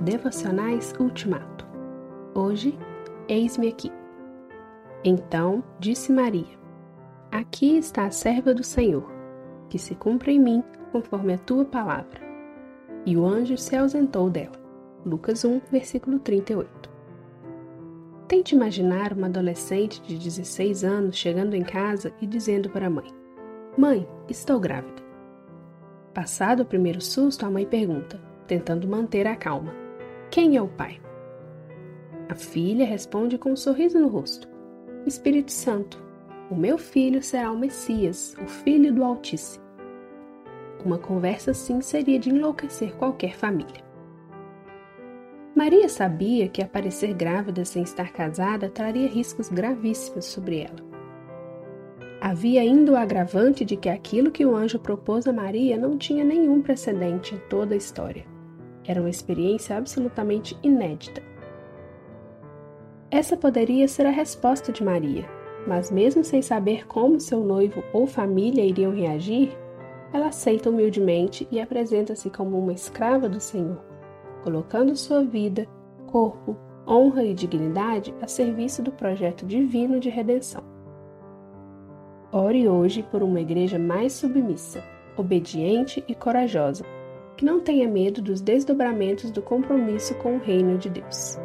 Devocionais Ultimato. Hoje, eis-me aqui. Então disse Maria: Aqui está a serva do Senhor, que se cumpra em mim conforme a tua palavra. E o anjo se ausentou dela. Lucas 1, versículo 38. Tente imaginar uma adolescente de 16 anos chegando em casa e dizendo para a mãe: Mãe, estou grávida. Passado o primeiro susto, a mãe pergunta, tentando manter a calma: Quem é o pai? A filha responde com um sorriso no rosto: Espírito Santo, o meu filho será o Messias, o filho do Altíssimo. Uma conversa assim seria de enlouquecer qualquer família. Maria sabia que aparecer grávida sem estar casada traria riscos gravíssimos sobre ela. Havia ainda o agravante de que aquilo que o anjo propôs a Maria não tinha nenhum precedente em toda a história. Era uma experiência absolutamente inédita. Essa poderia ser a resposta de Maria, mas mesmo sem saber como seu noivo ou família iriam reagir, ela aceita humildemente e apresenta-se como uma escrava do Senhor, colocando sua vida, corpo, honra e dignidade a serviço do projeto divino de redenção. Ore hoje por uma igreja mais submissa, obediente e corajosa, que não tenha medo dos desdobramentos do compromisso com o reino de Deus.